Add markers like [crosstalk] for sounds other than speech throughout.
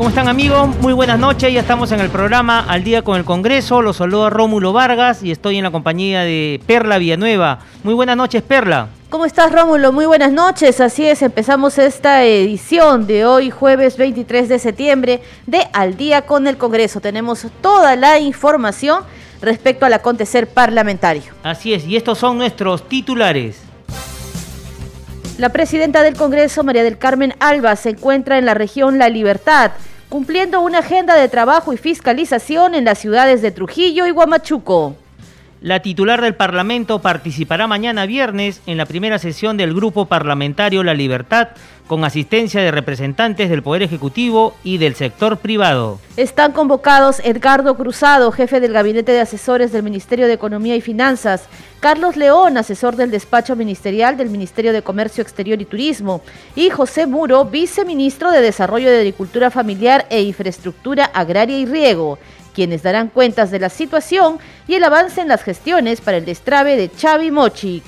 ¿Cómo están amigos? Muy buenas noches, ya estamos en el programa Al Día con el Congreso, los saludo Rómulo Vargas y estoy en la compañía de Perla Villanueva. Muy buenas noches Perla. ¿Cómo estás Rómulo? Muy buenas noches, así es, empezamos esta edición de hoy jueves 23 de septiembre de Al Día con el Congreso. Tenemos toda la información respecto al acontecer parlamentario. Así es, y estos son nuestros titulares. La presidenta del Congreso, María del Carmen Alba, se encuentra en la región La Libertad cumpliendo una agenda de trabajo y fiscalización en las ciudades de Trujillo y Huamachuco. La titular del Parlamento participará mañana viernes en la primera sesión del Grupo Parlamentario La Libertad con asistencia de representantes del Poder Ejecutivo y del sector privado. Están convocados Edgardo Cruzado, jefe del Gabinete de Asesores del Ministerio de Economía y Finanzas, Carlos León, asesor del despacho ministerial del Ministerio de Comercio Exterior y Turismo, y José Muro, viceministro de Desarrollo de Agricultura Familiar e Infraestructura Agraria y Riego quienes darán cuentas de la situación y el avance en las gestiones para el destrave de Chavi Mochic.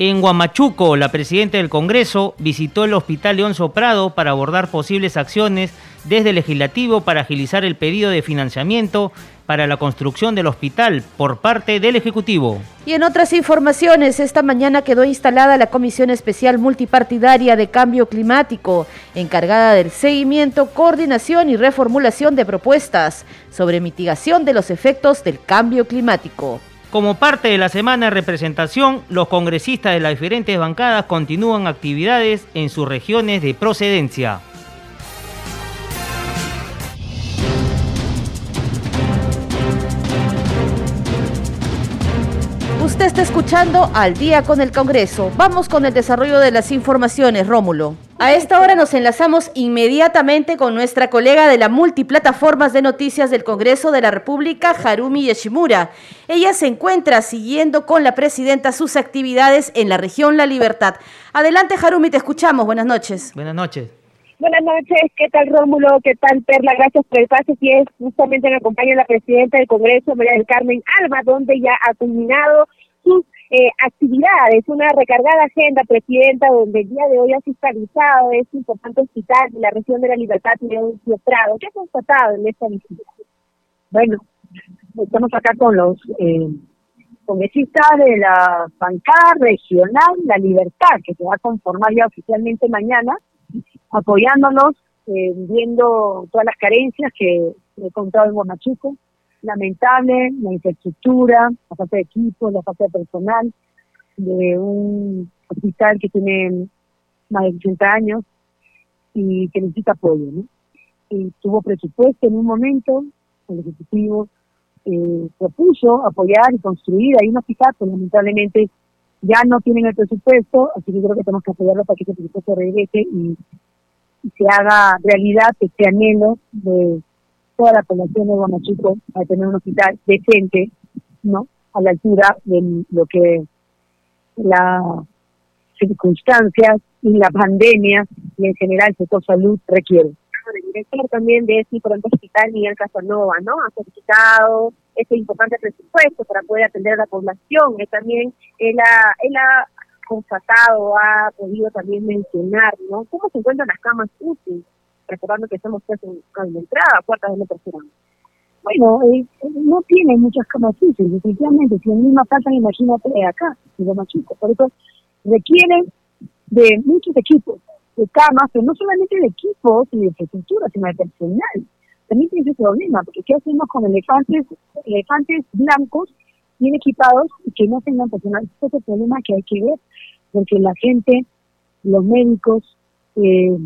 En Huamachuco, la presidenta del Congreso visitó el Hospital León Soprado para abordar posibles acciones desde el legislativo para agilizar el pedido de financiamiento para la construcción del hospital por parte del Ejecutivo. Y en otras informaciones, esta mañana quedó instalada la Comisión Especial Multipartidaria de Cambio Climático, encargada del seguimiento, coordinación y reformulación de propuestas sobre mitigación de los efectos del cambio climático. Como parte de la semana de representación, los congresistas de las diferentes bancadas continúan actividades en sus regiones de procedencia. Usted está escuchando Al día con el Congreso. Vamos con el desarrollo de las informaciones, Rómulo. A esta hora nos enlazamos inmediatamente con nuestra colega de la multiplataformas de noticias del Congreso de la República, Harumi Yoshimura. Ella se encuentra siguiendo con la presidenta sus actividades en la región La Libertad. Adelante, Harumi, te escuchamos. Buenas noches. Buenas noches. Buenas noches, ¿qué tal Rómulo? ¿Qué tal Perla? Gracias por el pase. Y es justamente me acompaña la presidenta del Congreso, María del Carmen Alba, donde ya ha culminado sus eh, actividades, una recargada agenda, Presidenta, donde el día de hoy ha fiscalizado este importante hospital de la región de la Libertad y Prado. ¿Qué ha constatado en esta visita? Bueno, estamos acá con los eh, congresistas de la bancada regional La Libertad, que se va a conformar ya oficialmente mañana, apoyándonos, eh, viendo todas las carencias que he contado en Guamachuco, lamentable la infraestructura, la falta de equipo, la falta de personal de un hospital que tiene más de 80 años y que necesita apoyo. ¿no? Y tuvo presupuesto en un momento, el Ejecutivo eh, propuso apoyar y construir ahí un hospital, pero lamentablemente ya no tienen el presupuesto, así que creo que tenemos que apoyarlo para que ese presupuesto regrese y, y se haga realidad este anhelo de toda la población de Guamachuco a tener un hospital decente, ¿no? A la altura de lo que las circunstancias y la pandemia y en general el sector salud requiere. El director también de ese importante hospital, Miguel Casanova, ¿no? Ha solicitado ese importante presupuesto para poder atender a la población. También él ha, él ha constatado, ha podido también mencionar, ¿no? ¿Cómo se encuentran las camas útiles? Recordando que pues en, la entrada, puertas de la tercera. Bueno, eh, no tiene muchas camas útiles, definitivamente. Si en misma faltan, imagínate acá, en lo más chico. Por eso requieren de muchos equipos, de camas, pero no solamente de equipos y de infraestructura, sino de personal. También tiene ese problema, porque ¿qué hacemos con elefantes, elefantes blancos bien equipados y que no tengan personal? Ese es el problema que hay que ver, porque la gente, los médicos, eh,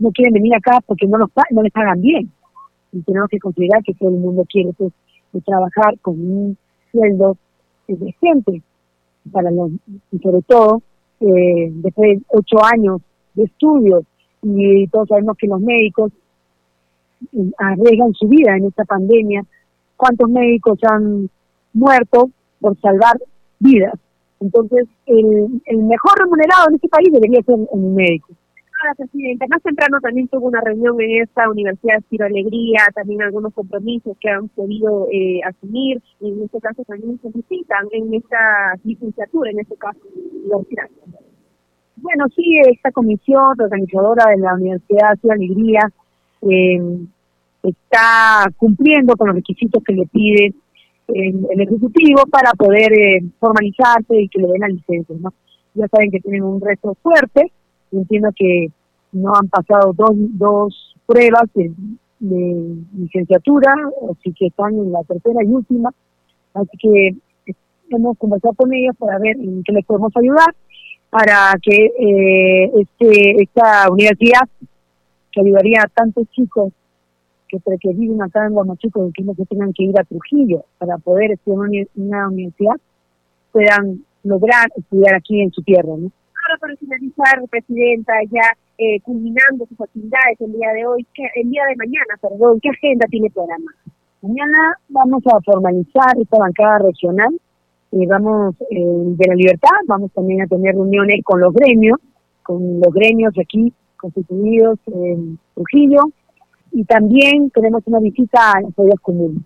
no quieren venir acá porque no, los, no les pagan bien. Y tenemos que considerar que todo el mundo quiere pues, trabajar con un sueldo decente para los, y sobre todo eh, después de ocho años de estudios y todos sabemos que los médicos arriesgan su vida en esta pandemia, cuántos médicos han muerto por salvar vidas. Entonces, el, el mejor remunerado en este país debería ser un médico. Ahora, presidente, más temprano también tuvo una reunión en esta Universidad Ciro Alegría, también algunos compromisos que han podido eh, asumir, y en este caso también se necesitan en esta licenciatura, en este caso, los Bueno, sí, esta comisión organizadora de la Universidad Ciro Alegría eh, está cumpliendo con los requisitos que le pide el, Ejecutivo para poder eh, formalizarse y que le den la licencia. ¿no? Ya saben que tienen un reto fuerte, entiendo que no han pasado dos, dos pruebas de, licenciatura, así que están en la tercera y última, así que eh, hemos conversado con ellos para ver en qué les podemos ayudar para que eh, este esta universidad que ayudaría a tantos chicos que, viven acá en Guamachuco que no se tengan que ir a Trujillo para poder estudiar en una universidad, puedan lograr estudiar aquí en su tierra. ¿no? Para finalizar, Presidenta, ya eh, culminando sus actividades el día de hoy, el día de mañana, perdón, ¿qué agenda tiene programa? Mañana vamos a formalizar esta bancada regional, y vamos eh, de la libertad, vamos también a tener reuniones con los gremios, con los gremios aquí constituidos en Trujillo, y también tenemos una visita a las ollas comunes.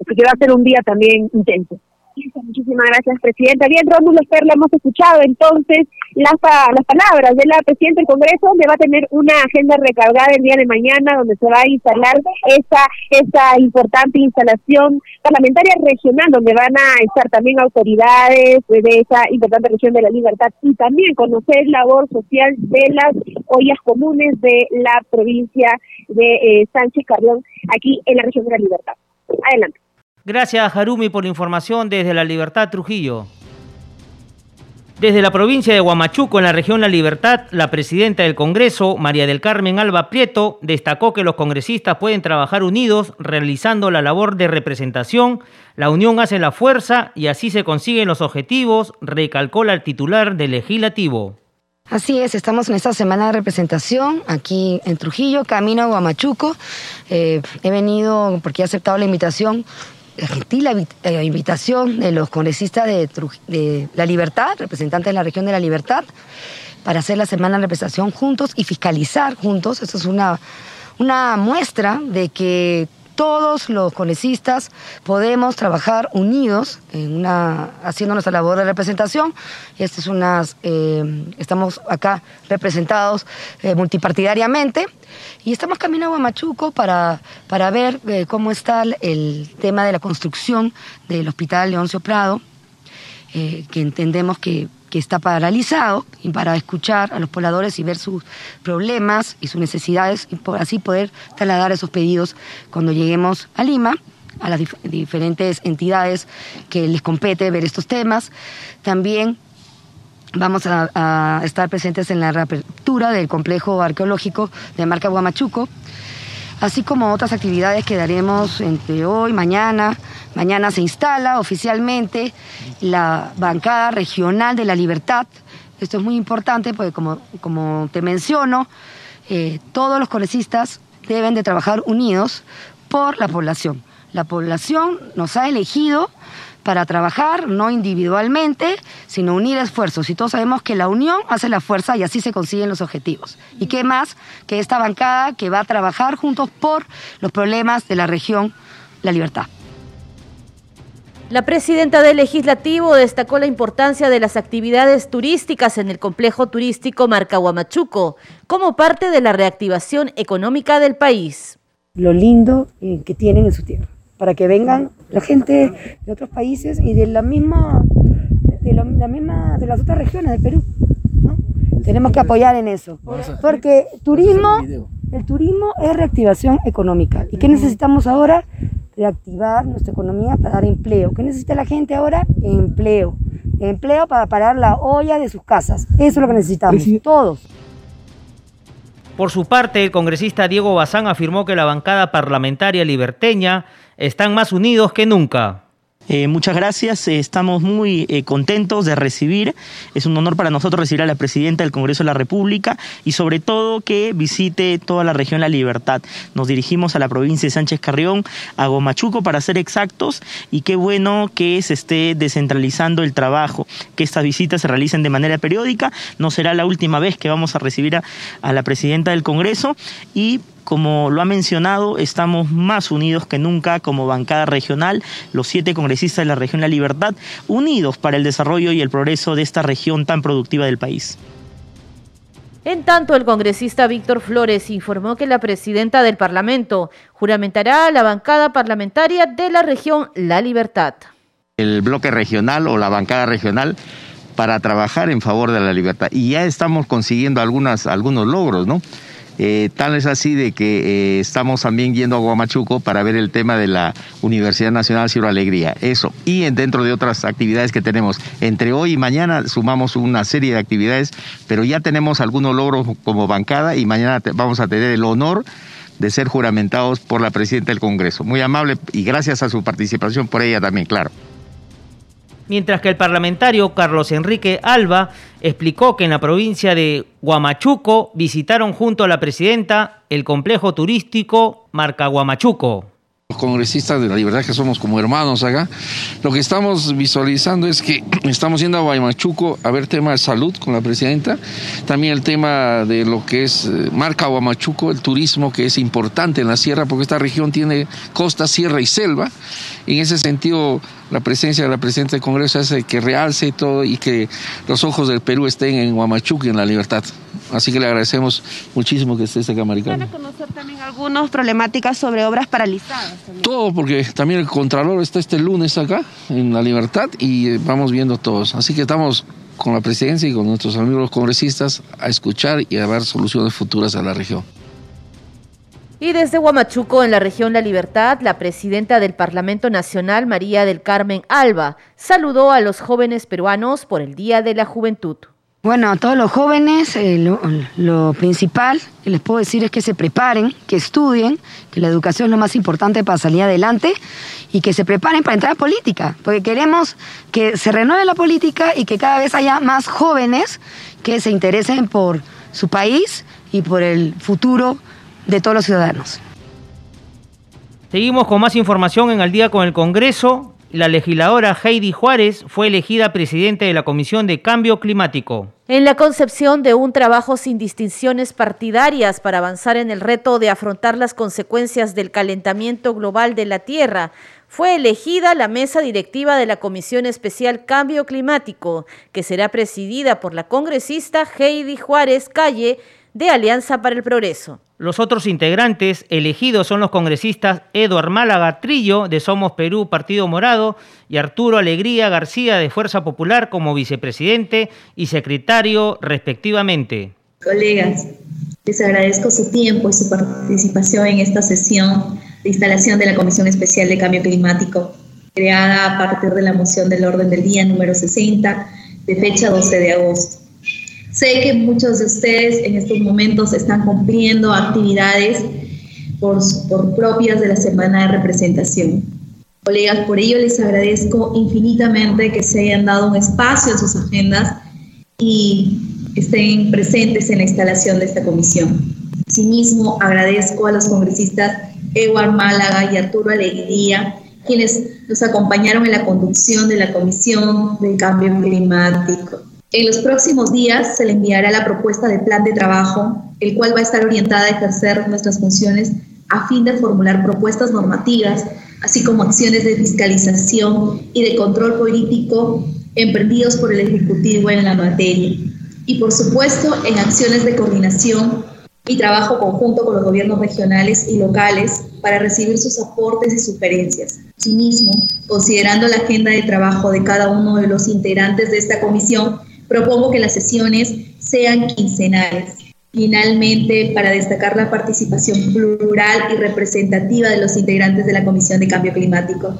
Así que va a ser un día también intenso. Muchísimas gracias, Presidenta. Bien, Rómulo Perla, hemos escuchado entonces las, las palabras de la Presidenta del Congreso, donde va a tener una agenda recargada el día de mañana, donde se va a instalar esa, esa importante instalación parlamentaria regional, donde van a estar también autoridades de esa importante región de la libertad y también conocer labor social de las ollas comunes de la provincia de eh, Sánchez Carrión, aquí en la región de la libertad. Adelante. Gracias, Harumi, por la información desde la Libertad Trujillo. Desde la provincia de Huamachuco, en la región La Libertad, la presidenta del Congreso, María del Carmen Alba Prieto, destacó que los congresistas pueden trabajar unidos realizando la labor de representación. La unión hace la fuerza y así se consiguen los objetivos, recalcó la titular del legislativo. Así es, estamos en esta semana de representación aquí en Trujillo, camino a Huamachuco. Eh, he venido porque he aceptado la invitación gentil la invitación de los congresistas de, La Libertad, representantes de la región de La Libertad, para hacer la semana de representación juntos y fiscalizar juntos. Esto es una muestra de que todos los congresistas podemos trabajar unidos haciendo nuestra labor de representación. Es eh, estamos acá representados eh, multipartidariamente y estamos caminando a Machuco para, para ver eh, cómo está el tema de la construcción del Hospital Leoncio Prado, que entendemos que que está paralizado y para escuchar a los pobladores y ver sus problemas y sus necesidades y por así poder trasladar esos pedidos cuando lleguemos a Lima a las diferentes entidades que les compete ver estos temas. También vamos a, estar presentes en la reapertura del complejo arqueológico de Marca Guamachuco, así como otras actividades que daremos entre hoy, mañana, Mañana se instala oficialmente la bancada regional de la libertad. Esto es muy importante porque, como, como te menciono, eh, todos los congresistas deben de trabajar unidos por la población. La población nos ha elegido para trabajar, no individualmente, sino unir esfuerzos. Y todos sabemos que la unión hace la fuerza y así se consiguen los objetivos. ¿Y qué más que esta bancada que va a trabajar juntos por los problemas de la región La Libertad? La presidenta del legislativo destacó la importancia de las actividades turísticas en el complejo turístico Marca Huamachuco como parte de la reactivación económica del país. Lo lindo eh, que tienen en su tierra, para que vengan la gente de otros países y de la misma, de la, misma, de las otras regiones del Perú. Tenemos que apoyar en eso, porque turismo, el turismo es reactivación económica. ¿Y qué necesitamos ahora? reactivar nuestra economía para dar empleo. ¿Qué necesita la gente ahora? Empleo. Empleo para parar la olla de sus casas. Eso es lo que necesitamos, todos. Por su parte, el congresista Diego Bazán afirmó que la bancada parlamentaria liberteña están más unidos que nunca. Eh, muchas gracias, eh, estamos muy eh, contentos de recibir, es un honor para nosotros recibir a la presidenta del Congreso de la República y sobre todo que visite toda la región La Libertad. Nos dirigimos a la provincia de Sánchez Carrión, a Gomachuco para ser exactos y qué bueno que se esté descentralizando el trabajo, que estas visitas se realicen de manera periódica, no será la última vez que vamos a recibir a, a la presidenta del Congreso y como lo ha mencionado, estamos más unidos que nunca como bancada regional, los siete congresistas de la región La Libertad, unidos para el desarrollo y el progreso de esta región tan productiva del país. En tanto, el congresista Víctor Flores informó que la presidenta del Parlamento juramentará a la bancada parlamentaria de la región La Libertad. El bloque regional o la bancada regional para trabajar en favor de la libertad. Y ya estamos consiguiendo algunas, algunos logros, ¿no? Eh, tal es así de que eh, estamos también yendo a Guamachuco para ver el tema de la Universidad Nacional Ciro Alegría. Eso. Y dentro de otras actividades que tenemos. Entre hoy y mañana sumamos una serie de actividades, pero ya tenemos algunos logros como bancada y mañana vamos a tener el honor de ser juramentados por la presidenta del Congreso. Muy amable y gracias a su participación por ella también, claro mientras que el parlamentario Carlos Enrique Alba explicó que en la provincia de Huamachuco visitaron junto a la presidenta el complejo turístico Marca Huamachuco los congresistas de la libertad que somos como hermanos acá, lo que estamos visualizando es que [clears throat] estamos yendo a Guaymachuco a ver tema de salud con la presidenta, también el tema de lo que es eh, marca Guamachuco, el turismo que es importante en la sierra porque esta región tiene costa, sierra y selva. En ese sentido, la presencia de la presidenta del Congreso hace que realce todo y que los ojos del Perú estén en Guamachuco y en la libertad. Así que le agradecemos muchísimo que esté este camaricano. ¿Van a conocer también algunas problemáticas sobre obras paralizadas? Todo, porque también el Contralor está este lunes acá, en La Libertad, y eh, vamos viendo todos. Así que estamos con la presidencia y con nuestros amigos los congresistas a escuchar y a dar soluciones futuras a la región. Y desde Huamachuco, en la región La Libertad, la presidenta del Parlamento Nacional, María del Carmen Alba, saludó a los jóvenes peruanos por el Día de la Juventud. Bueno, a todos los jóvenes, eh, lo, principal que les puedo decir es que se preparen, que estudien, que la educación es lo más importante para salir adelante y que se preparen para entrar a política, porque queremos que se renueve la política y que cada vez haya más jóvenes que se interesen por su país y por el futuro de todos los ciudadanos. Seguimos con más información en Al día con el Congreso la legisladora Heidi Juárez fue elegida presidente de la Comisión de Cambio Climático. En la concepción de un trabajo sin distinciones partidarias para avanzar en el reto de afrontar las consecuencias del calentamiento global de la Tierra, fue elegida la mesa directiva de la Comisión Especial Cambio Climático, que será presidida por la congresista Heidi Juárez Calle de Alianza para el Progreso. Los otros integrantes elegidos son los congresistas Eduard Málaga Trillo de Somos Perú Partido Morado y Arturo Alegría García de Fuerza Popular como vicepresidente y secretario respectivamente. Colegas, les agradezco su tiempo y su participación en esta sesión de instalación de la Comisión Especial de Cambio Climático, creada a partir de la moción del orden del día número 60 de fecha 12 de agosto. Sé que muchos de ustedes en estos momentos están cumpliendo actividades por, por propias de la semana de representación. Colegas, por ello les agradezco infinitamente que se hayan dado un espacio en sus agendas y estén presentes en la instalación de esta comisión. Asimismo, agradezco a los congresistas Eduard Málaga y Arturo Alegría, quienes nos acompañaron en la conducción de la Comisión del Cambio Climático. En los próximos días se le enviará la propuesta de plan de trabajo, el cual va a estar orientada a ejercer nuestras funciones a fin de formular propuestas normativas, así como acciones de fiscalización y de control político emprendidos por el Ejecutivo en la materia. Y por supuesto, en acciones de coordinación y trabajo conjunto con los gobiernos regionales y locales para recibir sus aportes y sugerencias. Asimismo, considerando la agenda de trabajo de cada uno de los integrantes de esta comisión, propongo que las sesiones sean quincenales. Finalmente, para destacar la participación plural y representativa de los integrantes de la Comisión de Cambio Climático.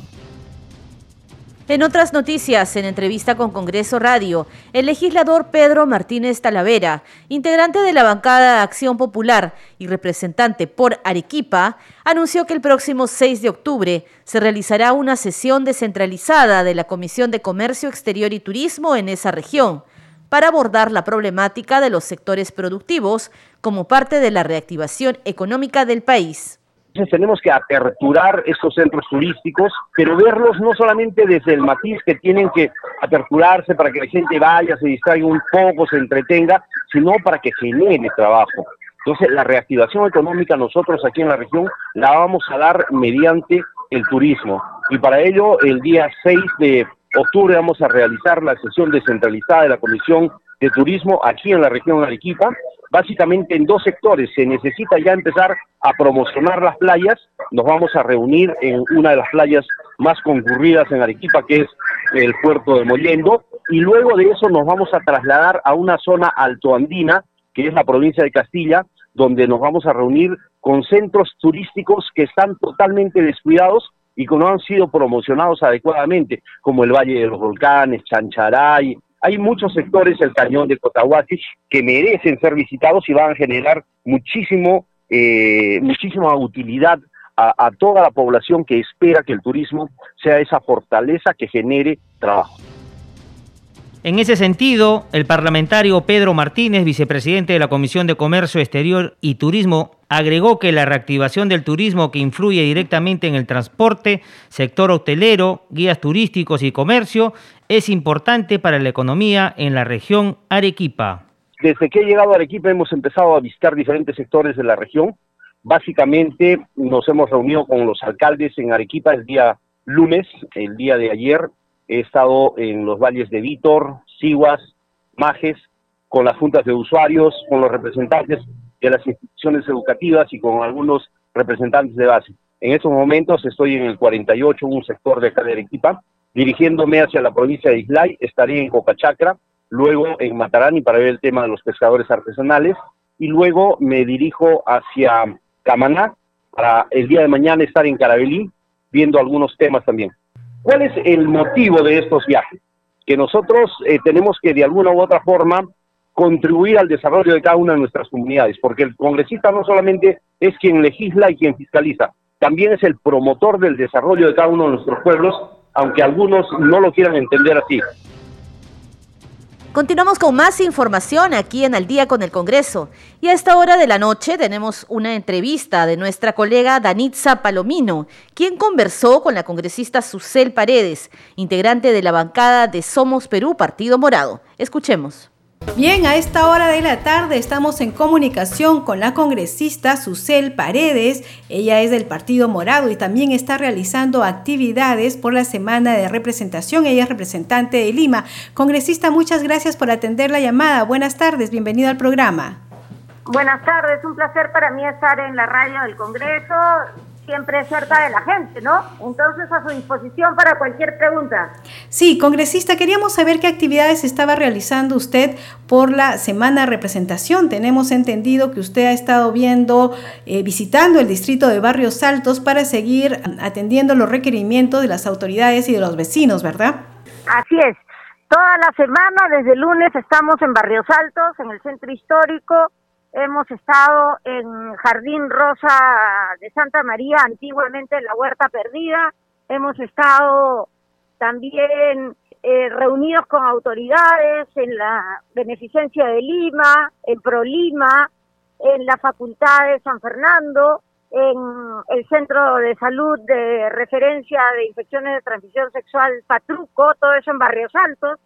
En otras noticias, en entrevista con Congreso Radio, el legislador Pedro Martínez Talavera, integrante de la bancada Acción Popular y representante por Arequipa, anunció que el próximo 6 de octubre se realizará una sesión descentralizada de la Comisión de Comercio Exterior y Turismo en esa región para abordar la problemática de los sectores productivos como parte de la reactivación económica del país. Entonces tenemos que aperturar estos centros turísticos, pero verlos no solamente desde el matiz que tienen que aperturarse para que la gente vaya, se distraiga un poco, se entretenga, sino para que genere trabajo. Entonces la reactivación económica nosotros aquí en la región la vamos a dar mediante el turismo. Y para ello el día 6 de octubre vamos a realizar la sesión descentralizada de la Comisión de Turismo aquí en la región de Arequipa, básicamente en dos sectores. Se necesita ya empezar a promocionar las playas. Nos vamos a reunir en una de las playas más concurridas en Arequipa, que es el puerto de Mollendo, y luego de eso nos vamos a trasladar a una zona altoandina, que es la provincia de Castilla, donde nos vamos a reunir con centros turísticos que están totalmente descuidados y que no han sido promocionados adecuadamente, como el Valle de los Volcanes, Chancharay, hay muchos sectores del cañón de Cotahuasi que merecen ser visitados y van a generar muchísimo, eh, muchísima utilidad a, a toda la población que espera que el turismo sea esa fortaleza que genere trabajo. En ese sentido, el parlamentario Pedro Martínez, vicepresidente de la Comisión de Comercio Exterior y Turismo, agregó que la reactivación del turismo que influye directamente en el transporte, sector hotelero, guías turísticos y comercio es importante para la economía en la región Arequipa. Desde que he llegado a Arequipa hemos empezado a visitar diferentes sectores de la región. Básicamente nos hemos reunido con los alcaldes en Arequipa el día lunes, el día de ayer, He estado en los valles de Vítor, Siguas, Majes, con las juntas de usuarios, con los representantes de las instituciones educativas y con algunos representantes de base. En estos momentos estoy en el 48, un sector de acá dirigiéndome hacia la provincia de Islay, estaré en Copachacra, luego en Matarani para ver el tema de los pescadores artesanales y luego me dirijo hacia Camaná para el día de mañana estar en Carabelí viendo algunos temas también. ¿Cuál es el motivo de estos viajes? Que nosotros eh, tenemos que de alguna u otra forma contribuir al desarrollo de cada una de nuestras comunidades, porque el congresista no solamente es quien legisla y quien fiscaliza, también es el promotor del desarrollo de cada uno de nuestros pueblos, aunque algunos no lo quieran entender así. Continuamos con más información aquí en Al día con el Congreso. Y a esta hora de la noche tenemos una entrevista de nuestra colega Danitza Palomino, quien conversó con la congresista Susel Paredes, integrante de la bancada de Somos Perú Partido Morado. Escuchemos. Bien, a esta hora de la tarde estamos en comunicación con la congresista Susel Paredes. Ella es del Partido Morado y también está realizando actividades por la semana de representación. Ella es representante de Lima. Congresista, muchas gracias por atender la llamada. Buenas tardes, bienvenido al programa. Buenas tardes, un placer para mí estar en la radio del Congreso siempre cerca de la gente, ¿no? Entonces a su disposición para cualquier pregunta. Sí, congresista, queríamos saber qué actividades estaba realizando usted por la semana de representación. Tenemos entendido que usted ha estado viendo, eh, visitando el distrito de Barrios Altos para seguir atendiendo los requerimientos de las autoridades y de los vecinos, ¿verdad? Así es. Toda la semana, desde el lunes, estamos en Barrios Altos, en el centro histórico, Hemos estado en Jardín Rosa de Santa María, antiguamente la Huerta Perdida. Hemos estado también eh, reunidos con autoridades en la Beneficencia de Lima, en ProLima, en la Facultad de San Fernando, en el Centro de Salud de Referencia de Infecciones de Transmisión Sexual Patruco, todo eso en Barrios Altos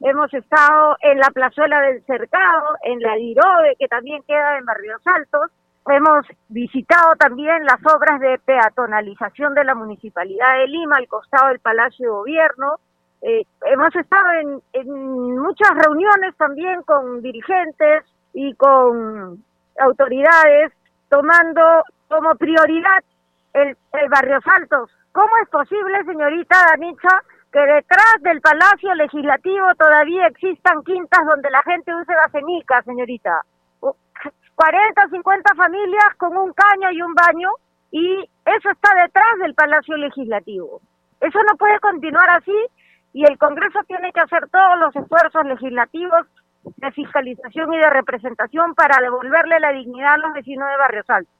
Hemos estado en la plazuela del Cercado, en la Dirobe, que también queda en Barrios Altos. Hemos visitado también las obras de peatonalización de la Municipalidad de Lima, al costado del Palacio de Gobierno. Eh, hemos estado en, muchas reuniones también con dirigentes y con autoridades, tomando como prioridad el, el Barrios Altos. ¿Cómo es posible, señorita Danicha, que detrás del Palacio Legislativo todavía existan quintas donde la gente use gasenica, señorita. 40, 50 familias con un caño y un baño y eso está detrás del Palacio Legislativo. Eso no puede continuar así y el Congreso tiene que hacer todos los esfuerzos legislativos de fiscalización y de representación para devolverle la dignidad a los vecinos de Barrios Altos.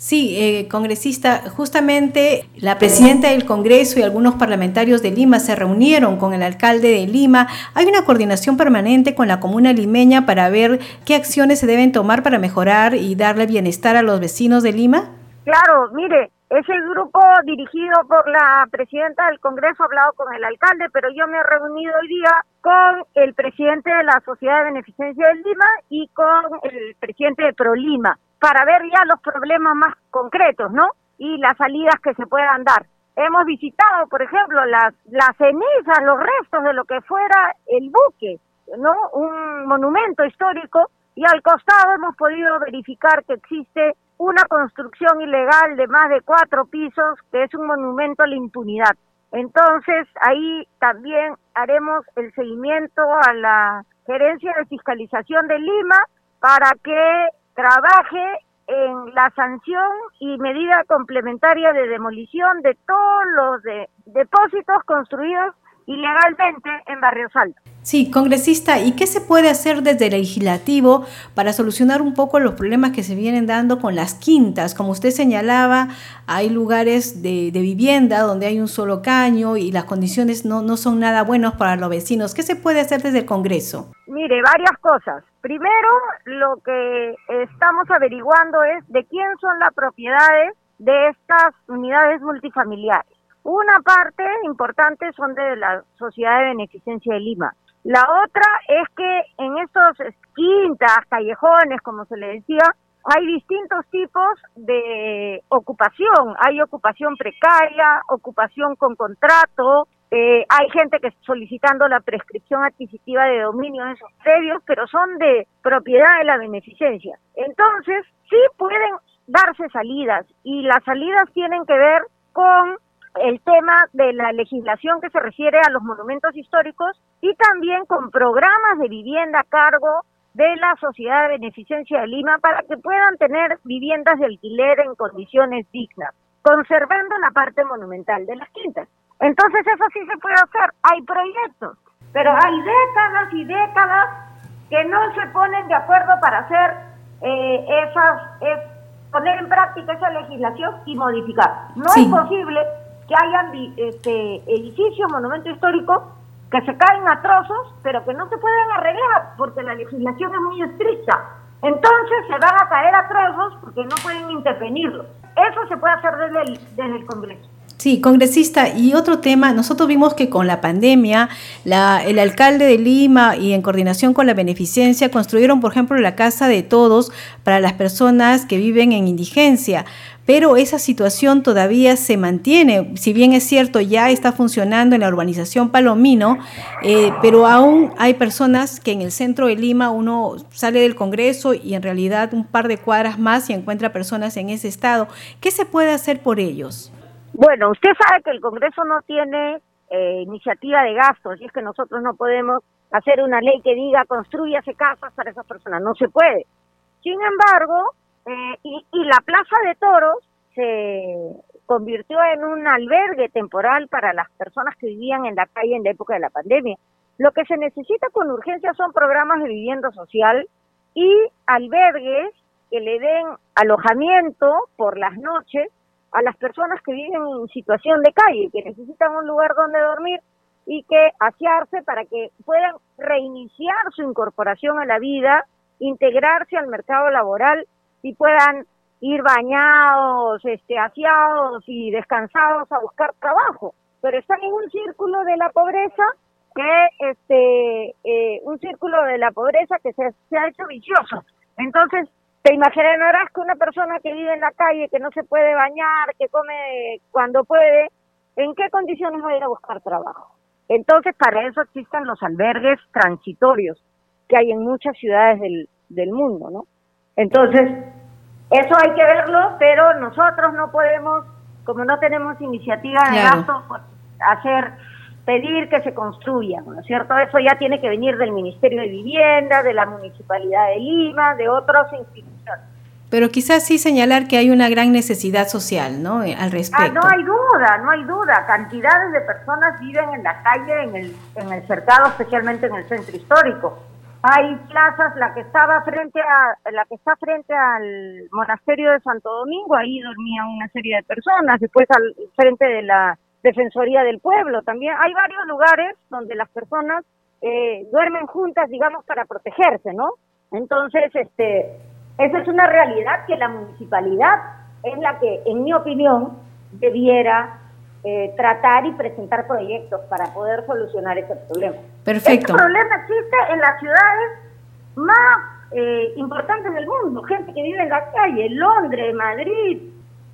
Sí, eh, congresista, justamente la presidenta del Congreso y algunos parlamentarios de Lima se reunieron con el alcalde de Lima. ¿Hay una coordinación permanente con la comuna limeña para ver qué acciones se deben tomar para mejorar y darle bienestar a los vecinos de Lima? Claro, mire, ese grupo dirigido por la presidenta del Congreso ha hablado con el alcalde, pero yo me he reunido hoy día con el presidente de la Sociedad de Beneficencia de Lima y con el presidente de ProLima para ver ya los problemas más concretos, ¿no? Y las salidas que se puedan dar. Hemos visitado, por ejemplo, las, cenizas, los restos de lo que fuera el buque, ¿no? Un monumento histórico y al costado hemos podido verificar que existe una construcción ilegal de más de cuatro pisos que es un monumento a la impunidad. Entonces, ahí también haremos el seguimiento a la Gerencia de Fiscalización de Lima para que trabaje en la sanción y medida complementaria de demolición de todos los depósitos construidos ilegalmente en Barrios Altos. Sí, congresista, ¿y qué se puede hacer desde el legislativo para solucionar un poco los problemas que se vienen dando con las quintas? Como usted señalaba, hay lugares de, vivienda donde hay un solo caño y las condiciones no, no son nada buenas para los vecinos. ¿Qué se puede hacer desde el Congreso? Mire, varias cosas. Primero, lo que estamos averiguando es de quién son las propiedades de estas unidades multifamiliares. Una parte importante son de la Sociedad de Beneficencia de Lima. La otra es que en estos quintas, callejones, como se le decía, hay distintos tipos de ocupación. Hay ocupación precaria, ocupación con contrato, eh, hay gente que está solicitando la prescripción adquisitiva de dominio en esos predios, pero son de propiedad de la beneficencia. Entonces, sí pueden darse salidas y las salidas tienen que ver con el tema de la legislación que se refiere a los monumentos históricos y también con programas de vivienda a cargo de la Sociedad de Beneficencia de Lima para que puedan tener viviendas de alquiler en condiciones dignas, conservando la parte monumental de las quintas. Entonces eso sí se puede hacer, hay proyectos, pero hay décadas y décadas que no se ponen de acuerdo para hacer eh, esas, es, poner en práctica esa legislación y modificar. No es posible que hayan este, edificios, monumentos históricos que se caen a trozos, pero que no se pueden arreglar porque la legislación es muy estricta. Entonces se van a caer a trozos porque no pueden intervenirlos. Eso se puede hacer desde el, desde el Congreso. Sí, congresista. Y otro tema, nosotros vimos que con la pandemia, la, el alcalde de Lima y en coordinación con la beneficencia construyeron, por ejemplo, la casa de todos para las personas que viven en indigencia pero esa situación todavía se mantiene. Si bien es cierto, ya está funcionando en la urbanización Palomino, eh, pero aún hay personas que en el centro de Lima uno sale del Congreso y en realidad un par de cuadras más y encuentra personas en ese estado. ¿Qué se puede hacer por ellos? Bueno, usted sabe que el Congreso no tiene eh, iniciativa de gastos y es que nosotros no podemos hacer una ley que diga construyase casas para esas personas. No se puede. Sin embargo, eh, y, y la Plaza de Toros se convirtió en un albergue temporal para las personas que vivían en la calle en la época de la pandemia. Lo que se necesita con urgencia son programas de vivienda social y albergues que le den alojamiento por las noches a las personas que viven en situación de calle, que necesitan un lugar donde dormir y que asearse para que puedan reiniciar su incorporación a la vida, integrarse al mercado laboral y puedan ir bañados, este, aseados y descansados a buscar trabajo, pero están en un círculo de la pobreza que, este, eh, un círculo de la pobreza que se, se ha hecho vicioso. Entonces, te imaginarás que una persona que vive en la calle, que no se puede bañar, que come cuando puede, ¿en qué condiciones va a ir a buscar trabajo? Entonces, para eso existen los albergues transitorios que hay en muchas ciudades del, del mundo, ¿no? Entonces, eso hay que verlo, pero nosotros no podemos, como no tenemos iniciativa de gasto, pues, hacer pedir que se construya, ¿no es cierto? Eso ya tiene que venir del Ministerio de Vivienda, de la Municipalidad de Lima, de otras instituciones. pero quizás sí señalar que hay una gran necesidad social, ¿no? Eh, al respecto. Ah, no hay duda, no hay duda. Cantidades de personas viven en la calle, en el, en el cercado, especialmente en el centro histórico. Hay plazas, la que estaba frente a, la que está frente al monasterio de Santo Domingo, ahí dormían una serie de personas, después al frente de la Defensoría del Pueblo también. Hay varios lugares donde las personas eh, duermen juntas, digamos, para protegerse, ¿no? Entonces, este, esa es una realidad que la municipalidad es la que, en mi opinión, debiera eh, tratar y presentar proyectos para poder solucionar ese problema. Perfecto. Este problema existe en las ciudades más eh, importantes del mundo, gente que vive en la calle, Londres, Madrid,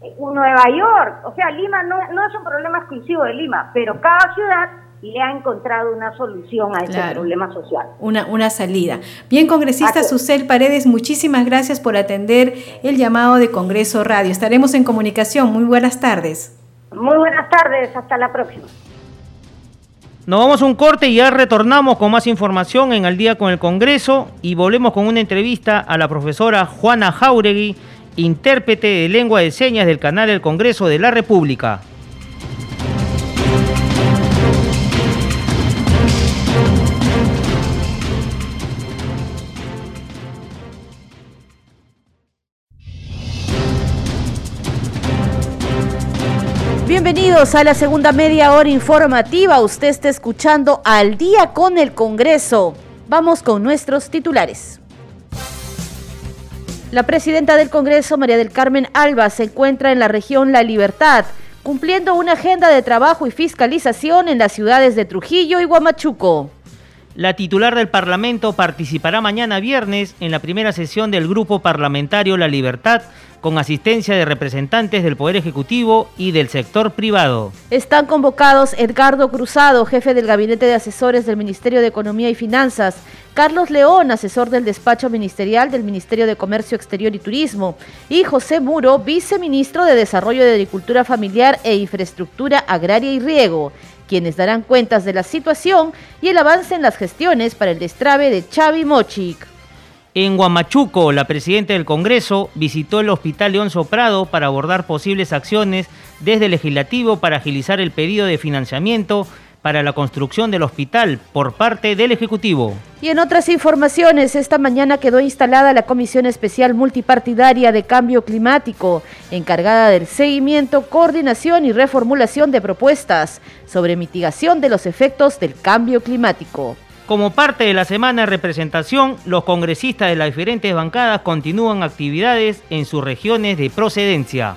eh, Nueva York, o sea, Lima no, no es un problema exclusivo de Lima, pero cada ciudad le ha encontrado una solución a ese problema social. Una, una salida. Bien, congresista Susel Paredes, muchísimas gracias por atender el llamado de Congreso Radio. Estaremos en comunicación. Muy buenas tardes. Muy buenas tardes, hasta la próxima. Nos vamos a un corte y ya retornamos con más información en Al día con el Congreso y volvemos con una entrevista a la profesora Juana Jauregui, intérprete de lengua de señas del canal del Congreso de la República. A la segunda media hora informativa. Usted está escuchando al día con el Congreso. Vamos con nuestros titulares. La presidenta del Congreso, María del Carmen Alba, se encuentra en la región La Libertad, cumpliendo una agenda de trabajo y fiscalización en las ciudades de Trujillo y Huamachuco. La titular del Parlamento participará mañana viernes en la primera sesión del Grupo Parlamentario La Libertad con asistencia de representantes del Poder Ejecutivo y del sector privado. Están convocados Edgardo Cruzado, jefe del Gabinete de Asesores del Ministerio de Economía y Finanzas, Carlos León, asesor del despacho ministerial del Ministerio de Comercio Exterior y Turismo, y José Muro, viceministro de Desarrollo de Agricultura Familiar e Infraestructura Agraria y Riego quienes darán cuentas de la situación y el avance en las gestiones para el destrave de Chavi Mochic. En Huamachuco, la presidenta del Congreso visitó el Hospital León Soprado para abordar posibles acciones desde el legislativo para agilizar el pedido de financiamiento para la construcción del hospital por parte del Ejecutivo. Y en otras informaciones, esta mañana quedó instalada la Comisión Especial Multipartidaria de Cambio Climático, encargada del seguimiento, coordinación y reformulación de propuestas sobre mitigación de los efectos del cambio climático. Como parte de la semana de representación, los congresistas de las diferentes bancadas continúan actividades en sus regiones de procedencia.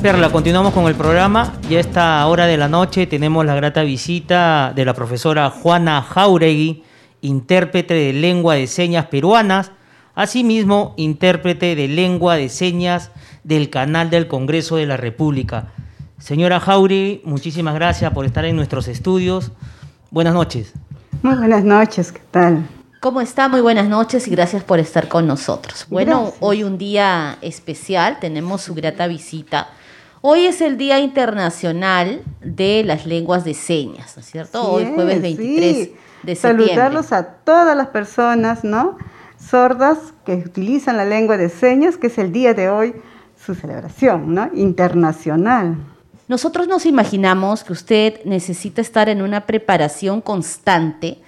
Perla, continuamos con el programa. Ya a esta hora de la noche tenemos la grata visita de la profesora Juana Jauregui, intérprete de lengua de señas peruanas, asimismo intérprete de lengua de señas del canal del Congreso de la República. Señora Jauregui, muchísimas gracias por estar en nuestros estudios. Buenas noches. Muy buenas noches, ¿qué tal? ¿Cómo está? Muy buenas noches y gracias por estar con nosotros. Bueno, hoy un día especial, tenemos su grata visita Hoy es el Día Internacional de las Lenguas de Señas, ¿no es cierto? Hoy jueves 23 de septiembre. Saludarlos a todas las personas, ¿no? Sordas que utilizan la lengua de señas, que es el día de hoy, su celebración, ¿no? Internacional. Nosotros nos imaginamos que usted necesita estar en una preparación constante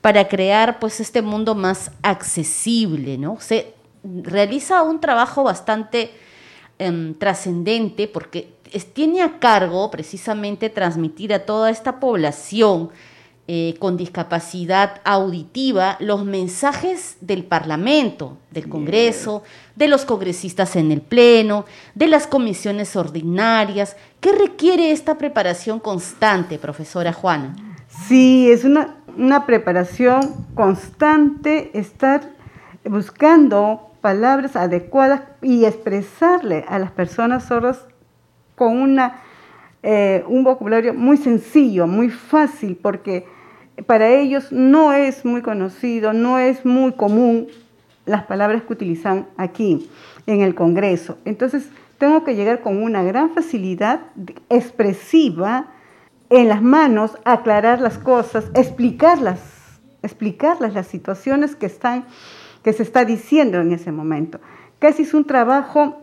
para crear pues este mundo más accesible, ¿no? Se realiza un trabajo bastante Em, trascendente porque tiene a cargo precisamente transmitir a toda esta población eh, con discapacidad auditiva los mensajes del Parlamento, del Congreso, de los congresistas en el Pleno, de las comisiones ordinarias. ¿Qué requiere esta preparación constante, profesora Juana? Sí, es una, una preparación constante, estar buscando palabras adecuadas y expresarle a las personas sordas con una, eh, un vocabulario muy sencillo, muy fácil, porque para ellos no es muy conocido, no es muy común las palabras que utilizan aquí en el Congreso. Entonces, tengo que llegar con una gran facilidad expresiva en las manos aclarar las cosas, explicarlas, explicarlas las situaciones que están que se está diciendo en ese momento. Casi es un trabajo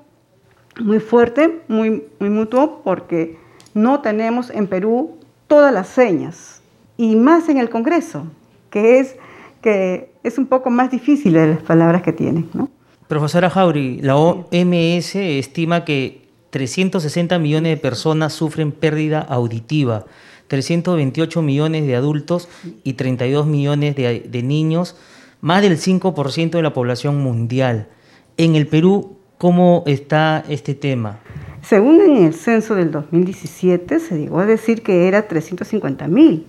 muy fuerte, muy, muy mutuo, porque no tenemos en Perú todas las señas, y más en el Congreso, que es, que es un poco más difícil de las palabras que tienen. ¿no? Profesora Jauri, la OMS estima que 360 millones de personas sufren pérdida auditiva, 328 millones de adultos y 32 millones de, de niños, más del 5% de la población mundial. En el Perú, ¿cómo está este tema? Según en el censo del 2017, se llegó a decir que era 350 mil,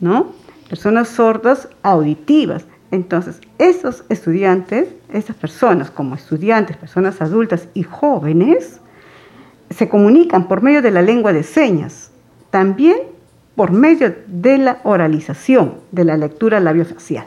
¿no? Personas sordas auditivas. Entonces, esos estudiantes, esas personas como estudiantes, personas adultas y jóvenes, se comunican por medio de la lengua de señas, también por medio de la oralización, de la lectura labiofacial.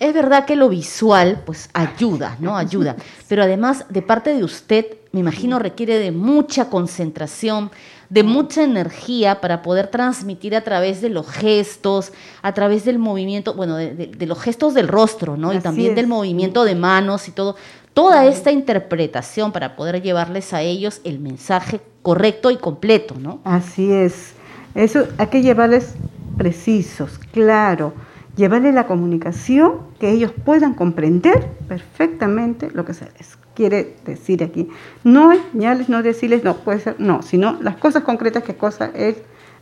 Es verdad que lo visual, pues ayuda, ¿no? Ayuda. [laughs] Pero además, de parte de usted, me imagino, requiere de mucha concentración, de mucha energía para poder transmitir a través de los gestos, a través del movimiento, bueno, de, de, de los gestos del rostro, ¿no? y también es. del movimiento de manos y todo. Toda esta interpretación para poder llevarles a ellos el mensaje correcto y completo, ¿no? Así es. Eso hay que llevarles precisos, claro llevarle la comunicación que ellos puedan comprender perfectamente lo que se les quiere decir aquí. No señales, no decirles, no, puede ser, no, sino las cosas concretas, qué cosa es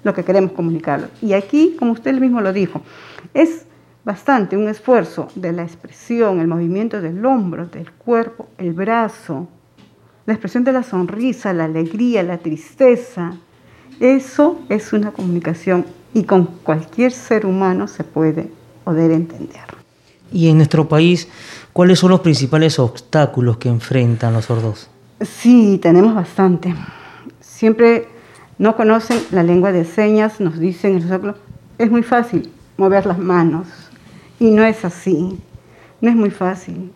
lo que queremos comunicarlo. Y aquí, como usted mismo lo dijo, es bastante un esfuerzo de la expresión, el movimiento del hombro, del cuerpo, el brazo, la expresión de la sonrisa, la alegría, la tristeza. Eso es una comunicación y con cualquier ser humano se puede poder entender. Y en nuestro país, ¿cuáles son los principales obstáculos que enfrentan los sordos? Sí, tenemos bastante. Siempre no conocen la lengua de señas, nos dicen es muy fácil mover las manos. Y no es así, no es muy fácil,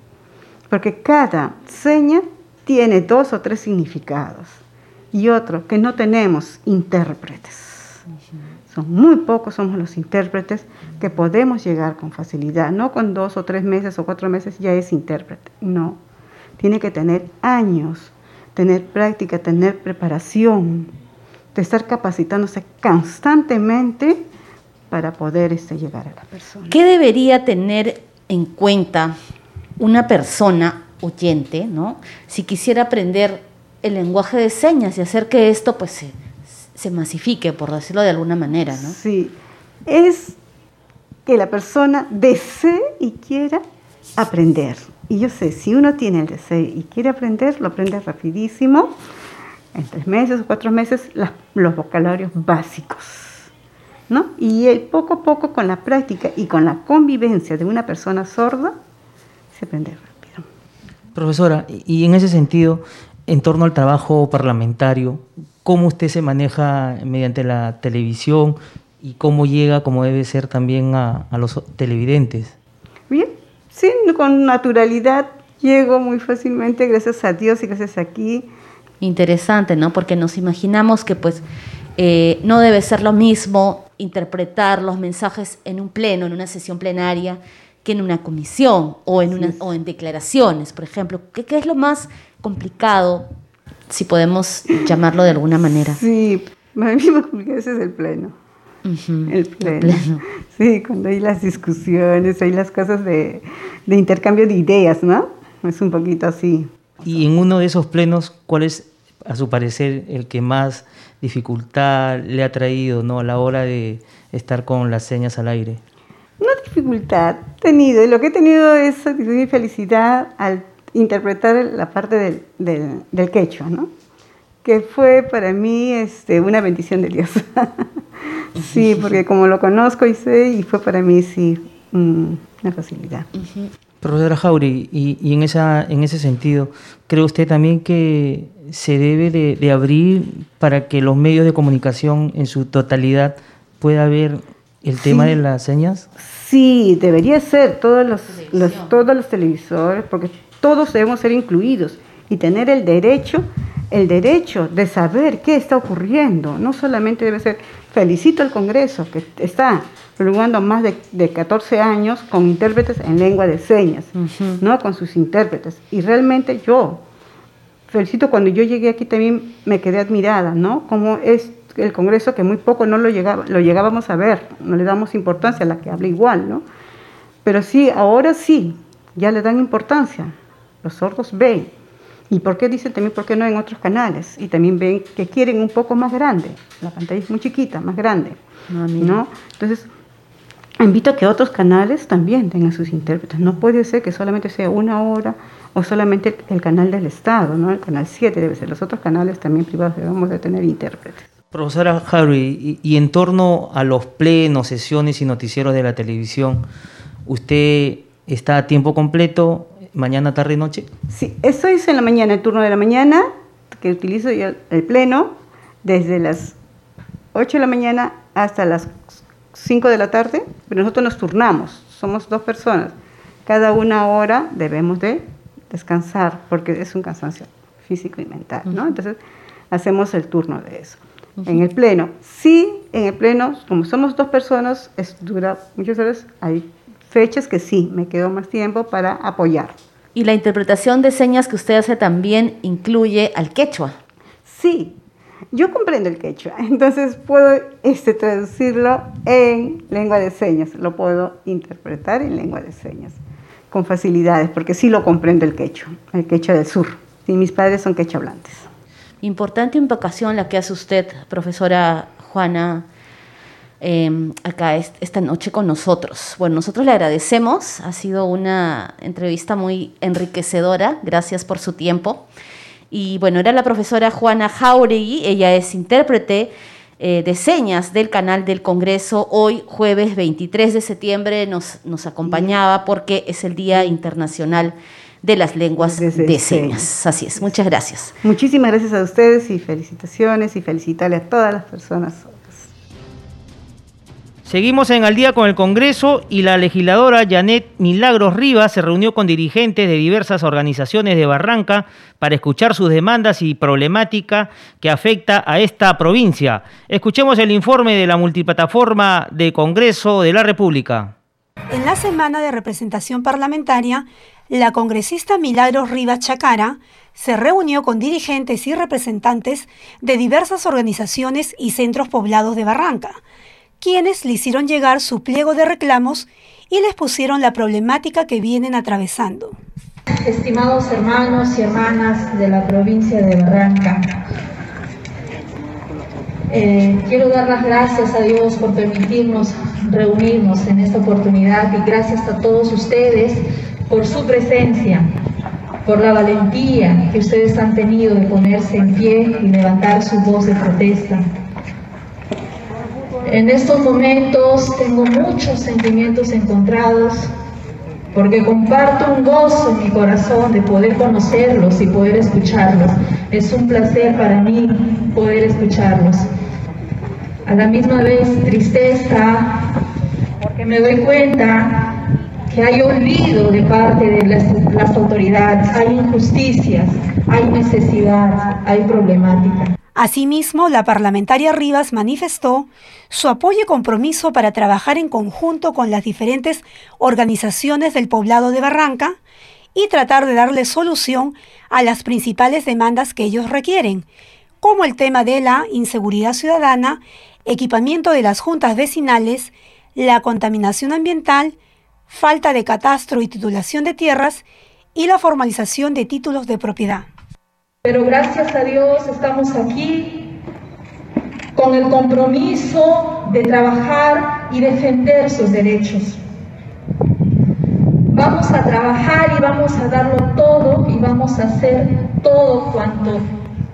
porque cada seña tiene dos o tres significados y otro que no tenemos intérpretes. Son muy pocos somos los intérpretes que podemos llegar con facilidad. No con dos o tres meses o cuatro meses ya es intérprete. No. Tiene que tener años, tener práctica, tener preparación, de estar capacitándose constantemente para poder este, llegar a la persona. ¿Qué debería tener en cuenta una persona oyente, ¿no? Si quisiera aprender el lenguaje de señas y hacer que esto pues se, se masifique, por decirlo de alguna manera, ¿no? Sí, es que la persona desee y quiera aprender. Y yo sé, si uno tiene el deseo y quiere aprender, lo aprende rapidísimo, en tres meses o cuatro meses, las, los vocabularios básicos. ¿no? Y el, poco a poco, con la práctica y con la convivencia de una persona sorda, se aprende rápido. Profesora, y en ese sentido, en torno al trabajo parlamentario, ¿cómo usted se maneja mediante la televisión y cómo llega, como debe ser, también a, a los televidentes? Bien, sí, con naturalidad llego muy fácilmente, gracias a Dios y gracias a aquí. Interesante, ¿no? Porque nos imaginamos que pues eh, no debe ser lo mismo interpretar los mensajes en un pleno, en una sesión plenaria, que en una comisión o en, una, o en declaraciones, por ejemplo. ¿Qué, ¿Qué, es lo más complicado, si podemos llamarlo de alguna manera? Sí, para mí complicado es el pleno. Uh -huh. El, pleno. el pleno. [laughs] Sí, cuando hay las discusiones, hay las cosas de, de intercambio de ideas, ¿no? Es un poquito así. Y en uno de esos plenos, ¿cuál es, a su parecer, el que más dificultad le ha traído ¿no? a la hora de estar con las señas al aire? No dificultad, tenido. Lo que he tenido es satisfacción y felicidad al interpretar la parte del, del, del quechua, ¿no? que fue para mí este, una bendición de Dios. [laughs] sí, porque como lo conozco y sé, y fue para mí, sí, mm, una facilidad. Uh -huh. Profesora Jauri, y, y, en, esa, en ese sentido, ¿cree usted también que se debe de, de, abrir para que los medios de comunicación en su totalidad pueda ver el sí. tema de las señas? Sí, debería ser todos los, los, todos los televisores, porque todos debemos ser incluidos y tener el derecho, el derecho de saber qué está ocurriendo. No solamente debe ser felicito al Congreso que está prolongando más de, de 14 años con intérpretes en lengua de señas, ¿no? Con sus intérpretes. Y realmente yo felicito cuando yo llegué aquí también me quedé admirada, ¿no? Como es el Congreso que muy poco no lo, llegaba, lo llegábamos a ver, no le damos importancia a la que habla igual, ¿no? Pero sí, ahora sí, ya le dan importancia. Los sordos ven. ¿Y por qué dicen también por qué no en otros canales? Y también ven que quieren un poco más grande. La pantalla es muy chiquita, más grande. ¿no? Entonces, invito a que otros canales también tengan sus intérpretes. No puede ser que solamente sea una hora o solamente el canal del Estado, ¿no? El canal 7 debe ser. Los otros canales también privados debemos de tener intérpretes. Profesora Harry, y, y en torno a los plenos, sesiones y noticieros de la televisión, ¿usted está a tiempo completo mañana, tarde y noche? Sí, eso es en la mañana, el turno de la mañana, que utilizo yo el pleno, desde las 8 de la mañana hasta las 5 de la tarde, pero nosotros nos turnamos, somos dos personas. Cada una hora debemos de descansar, porque es un cansancio físico y mental, ¿no? Entonces, hacemos el turno de eso en el pleno. Sí, en el pleno, como somos dos personas, es, dura muchas horas, hay fechas que sí, me quedo más tiempo para apoyar. Y la interpretación de señas que usted hace también incluye al quechua. Sí, yo comprendo el quechua, [laughs] entonces puedo este, traducirlo en lengua de señas, lo puedo interpretar en lengua de señas con facilidades, porque sí lo comprendo el quechua, el quechua del sur. Y mis padres son quechua hablantes. Importante invocación la que hace usted, profesora Juana, eh, acá esta noche con nosotros. Bueno, nosotros le agradecemos, ha sido una entrevista muy enriquecedora, gracias por su tiempo. Y bueno, era la profesora Juana Jauregui, ella es intérprete eh, de señas del canal del Congreso. Hoy, jueves 23 de septiembre, nos, nos acompañaba porque es el Día Internacional de las lenguas de señas. Así es, muchas gracias. Muchísimas gracias a ustedes y felicitaciones y felicitarle a todas las personas. Seguimos en Al día con el Congreso y la legisladora Janet Milagros Rivas se reunió con dirigentes de diversas organizaciones de Barranca para escuchar sus demandas y problemática que afecta a esta provincia. Escuchemos el informe de la multiplataforma de Congreso de la República. En la semana de representación parlamentaria, la congresista Milagros Rivas Chacara se reunió con dirigentes y representantes de diversas organizaciones y centros poblados de Barranca, quienes le hicieron llegar su pliego de reclamos y les pusieron la problemática que vienen atravesando. Estimados hermanos y hermanas de la provincia de Barranca, eh, quiero dar las gracias a Dios por permitirnos reunirnos en esta oportunidad y gracias a todos ustedes por su presencia, por la valentía que ustedes han tenido de ponerse en pie y levantar su voz de protesta. En estos momentos tengo muchos sentimientos encontrados porque comparto un gozo en mi corazón de poder conocerlos y poder escucharlos. Es un placer para mí poder escucharlos a la misma vez tristeza, porque me doy cuenta que hay olvido de parte de las, autoridades, hay injusticias, hay necesidad, hay problemática. Asimismo, la parlamentaria Rivas manifestó su apoyo y compromiso para trabajar en conjunto con las diferentes organizaciones del poblado de Barranca y tratar de darle solución a las principales demandas que ellos requieren, como el tema de la inseguridad ciudadana equipamiento de las juntas vecinales, la contaminación ambiental, falta de catastro y titulación de tierras y la formalización de títulos de propiedad. Pero gracias a Dios estamos aquí con el compromiso de trabajar y defender sus derechos. Vamos a trabajar y vamos a darlo todo y vamos a hacer todo cuanto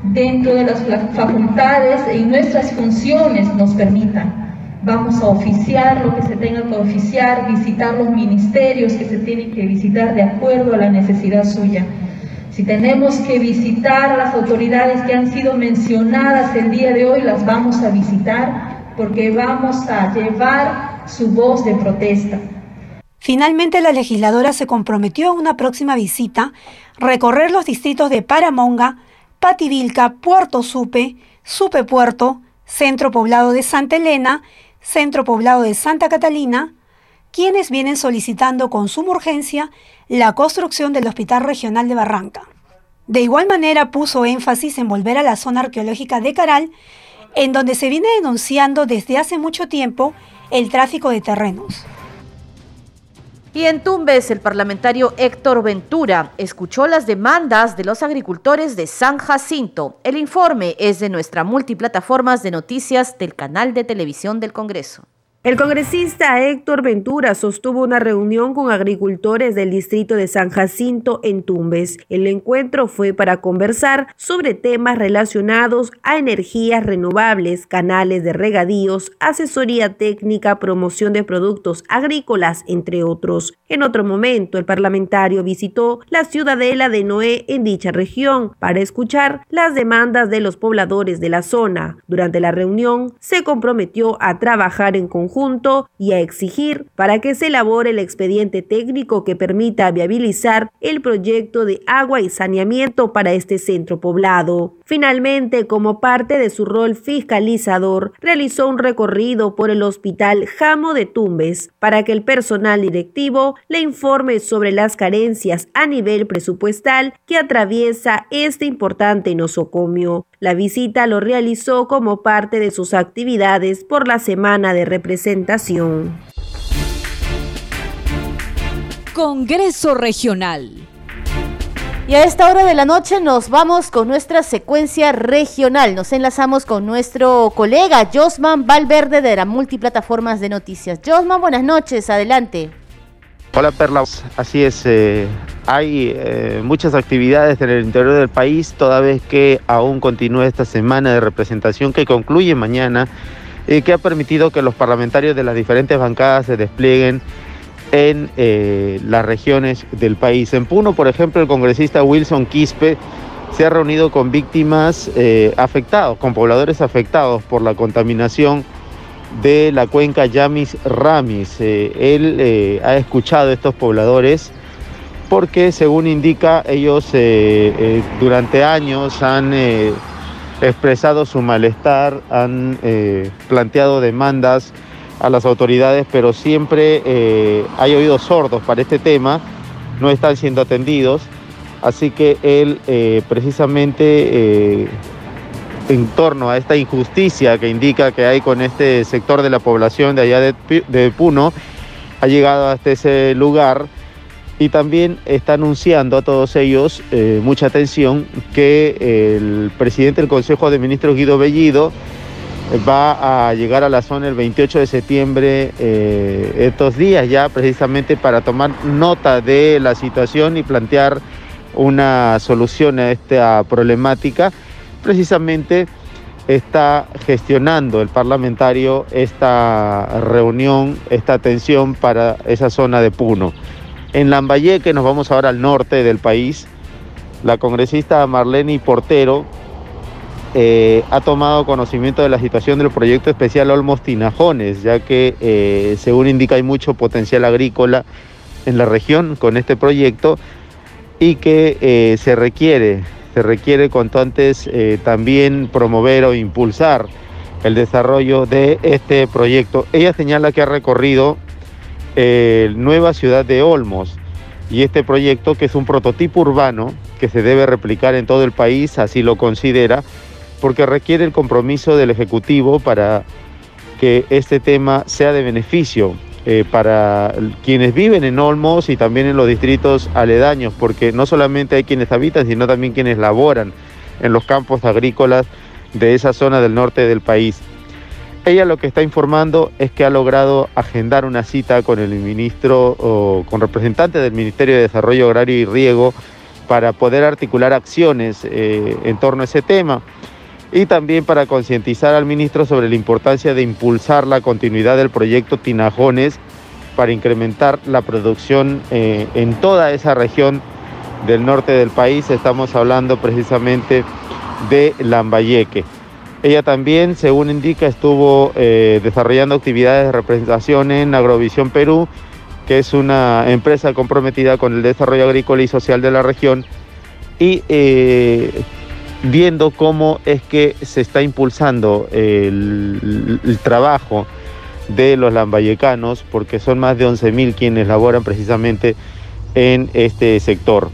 dentro de las facultades y nuestras funciones nos permitan. Vamos a oficiar lo que se tenga que oficiar, visitar los ministerios que se tienen que visitar de acuerdo a la necesidad suya. Si tenemos que visitar a las autoridades que han sido mencionadas el día de hoy, las vamos a visitar porque vamos a llevar su voz de protesta. Finalmente, la legisladora se comprometió a una próxima visita recorrer los distritos de Paramonga, Pativilca, Puerto Supe, Supe Puerto, Centro Poblado de Santa Elena, Centro Poblado de Santa Catalina, quienes vienen solicitando con suma urgencia la construcción del Hospital Regional de Barranca. De igual manera puso énfasis en volver a la zona arqueológica de Caral, en donde se viene denunciando desde hace mucho tiempo el tráfico de terrenos. Y en Tumbes, el parlamentario Héctor Ventura escuchó las demandas de los agricultores de San Jacinto. El informe es de nuestra multiplataformas de noticias del canal de televisión del Congreso. El congresista Héctor Ventura sostuvo una reunión con agricultores del distrito de San Jacinto en Tumbes. El encuentro fue para conversar sobre temas relacionados a energías renovables, canales de regadíos, asesoría técnica, promoción de productos agrícolas, entre otros. En otro momento, el parlamentario visitó la ciudadela de Noé en dicha región para escuchar las demandas de los pobladores de la zona. Durante la reunión, se comprometió a trabajar en conjunto junto y a exigir para que se elabore el expediente técnico que permita viabilizar el proyecto de agua y saneamiento para este centro poblado. Finalmente, como parte de su rol fiscalizador, realizó un recorrido por el Hospital Jamo de Tumbes para que el personal directivo le informe sobre las carencias a nivel presupuestal que atraviesa este importante nosocomio. La visita lo realizó como parte de sus actividades por la semana de representación. Congreso Regional. Y a esta hora de la noche nos vamos con nuestra secuencia regional. Nos enlazamos con nuestro colega Josman Valverde de la Multiplataformas de Noticias. Josman, buenas noches, adelante. Hola Perla, así es, eh, hay eh, muchas actividades en el interior del país, toda vez que aún continúa esta semana de representación que concluye mañana y que ha permitido que los parlamentarios de las diferentes bancadas se desplieguen en eh, las regiones del país. En Puno, por ejemplo, el congresista Wilson Quispe se ha reunido con víctimas afectados, con pobladores afectados por la contaminación de la cuenca Yamis Ramis. Eh, él eh, ha escuchado a estos pobladores porque, según indica, ellos eh, durante años han expresado su malestar, han planteado demandas a las autoridades, pero siempre hay oídos sordos para este tema, no están siendo atendidos. Así que él precisamente en torno a esta injusticia que indica que hay con este sector de la población de allá de, Puno, ha llegado hasta ese lugar y también está anunciando a todos ellos eh, mucha atención que el presidente del Consejo de Ministros Guido Bellido va a llegar a la zona el 28 de septiembre eh, estos días ya precisamente para tomar nota de la situación y plantear una solución a esta problemática precisamente está gestionando el parlamentario esta reunión, esta atención para esa zona de Puno. En Lambayeque, nos vamos ahora al norte del país, la congresista Marlene Portero eh, ha tomado conocimiento de la situación del proyecto especial Olmos Tinajones, ya que eh, según indica hay mucho potencial agrícola en la región con este proyecto y que eh, se requiere se requiere cuanto antes también promover o impulsar el desarrollo de este proyecto. Ella señala que ha recorrido eh, nueva ciudad de Olmos y este proyecto que es un prototipo urbano que se debe replicar en todo el país, así lo considera, porque requiere el compromiso del Ejecutivo para que este tema sea de beneficio eh, para quienes viven en Olmos y también en los distritos aledaños, porque no solamente hay quienes habitan, sino también quienes laboran en los campos agrícolas de esa zona del norte del país. Ella lo que está informando es que ha logrado agendar una cita con el ministro o con representantes del Ministerio de Desarrollo Agrario y Riego para poder articular acciones eh, en torno a ese tema y también para concientizar al ministro sobre la importancia de impulsar la continuidad del proyecto Tinajones para incrementar la producción eh, en toda esa región del norte del país. Estamos hablando precisamente de Lambayeque. Ella también, según indica, estuvo eh, desarrollando actividades de representación en Agrovisión Perú, que es una empresa comprometida con el desarrollo agrícola y social de la región, y eh, viendo cómo es que se está impulsando el, el trabajo de los lambayecanos, porque son más de 11.000 quienes laboran precisamente en este sector.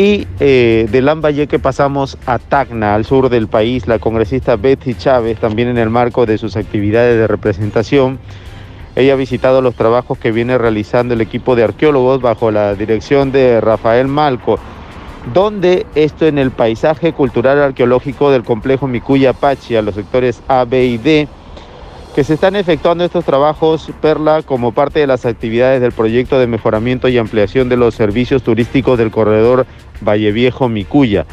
Y eh, de Lambayeque pasamos a Tacna, al sur del país. La congresista Betsy Chávez, también en el marco de sus actividades de representación, ella ha visitado los trabajos que viene realizando el equipo de arqueólogos bajo la dirección de Rafael Malco, donde esto en el paisaje cultural arqueológico del complejo Micuya Pachi, a los sectores A, B y D, que se están efectuando estos trabajos, Perla, como parte de las actividades del proyecto de mejoramiento y ampliación de los servicios turísticos del corredor Valle Viejo Micuya.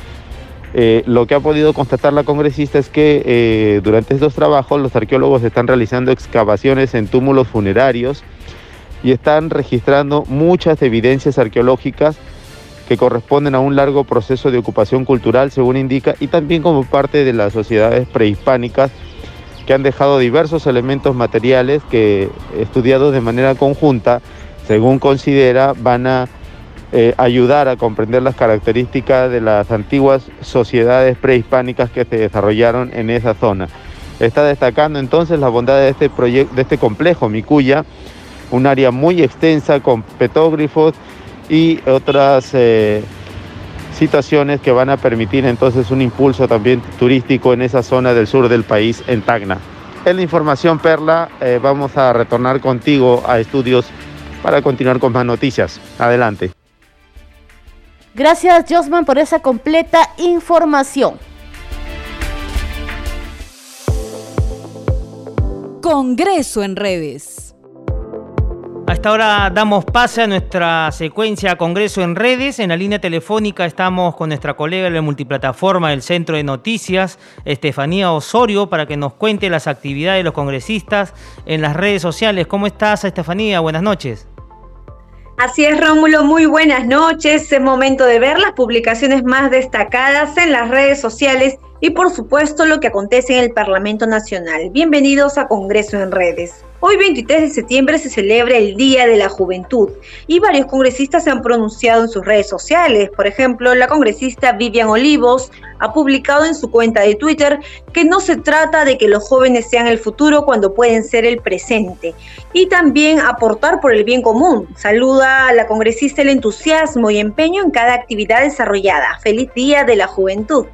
Eh, lo que ha podido constatar la congresista es que eh, durante estos trabajos los arqueólogos están realizando excavaciones en túmulos funerarios y están registrando muchas evidencias arqueológicas que corresponden a un largo proceso de ocupación cultural, según indica, y también como parte de las sociedades prehispánicas que han dejado diversos elementos materiales que, estudiados de manera conjunta, según considera, van a eh, ayudar a comprender las características de las antiguas sociedades prehispánicas que se desarrollaron en esa zona. Está destacando entonces la bondad de este, de este complejo Micuya, un área muy extensa con petógrafos y otras eh, situaciones que van a permitir entonces un impulso también turístico en esa zona del sur del país, en Tacna. En la información, Perla, eh, vamos a retornar contigo a estudios para continuar con más noticias. Adelante. Gracias, Josman, por esa completa información. Congreso en redes. Hasta ahora damos pase a nuestra secuencia Congreso en redes. En la línea telefónica estamos con nuestra colega de la multiplataforma del Centro de Noticias, Estefanía Osorio, para que nos cuente las actividades de los congresistas en las redes sociales. ¿Cómo estás, Estefanía? Buenas noches. Así es, Rómulo, muy buenas noches. Es momento de ver las publicaciones más destacadas en las redes sociales y por supuesto lo que acontece en el Parlamento Nacional. Bienvenidos a Congreso en Redes. Hoy 23 de septiembre se celebra el Día de la Juventud y varios congresistas se han pronunciado en sus redes sociales. Por ejemplo, la congresista Vivian Olivos ha publicado en su cuenta de Twitter que no se trata de que los jóvenes sean el futuro cuando pueden ser el presente y también aportar por el bien común. Saluda a la congresista el entusiasmo y empeño en cada actividad desarrollada. Feliz Día de la Juventud.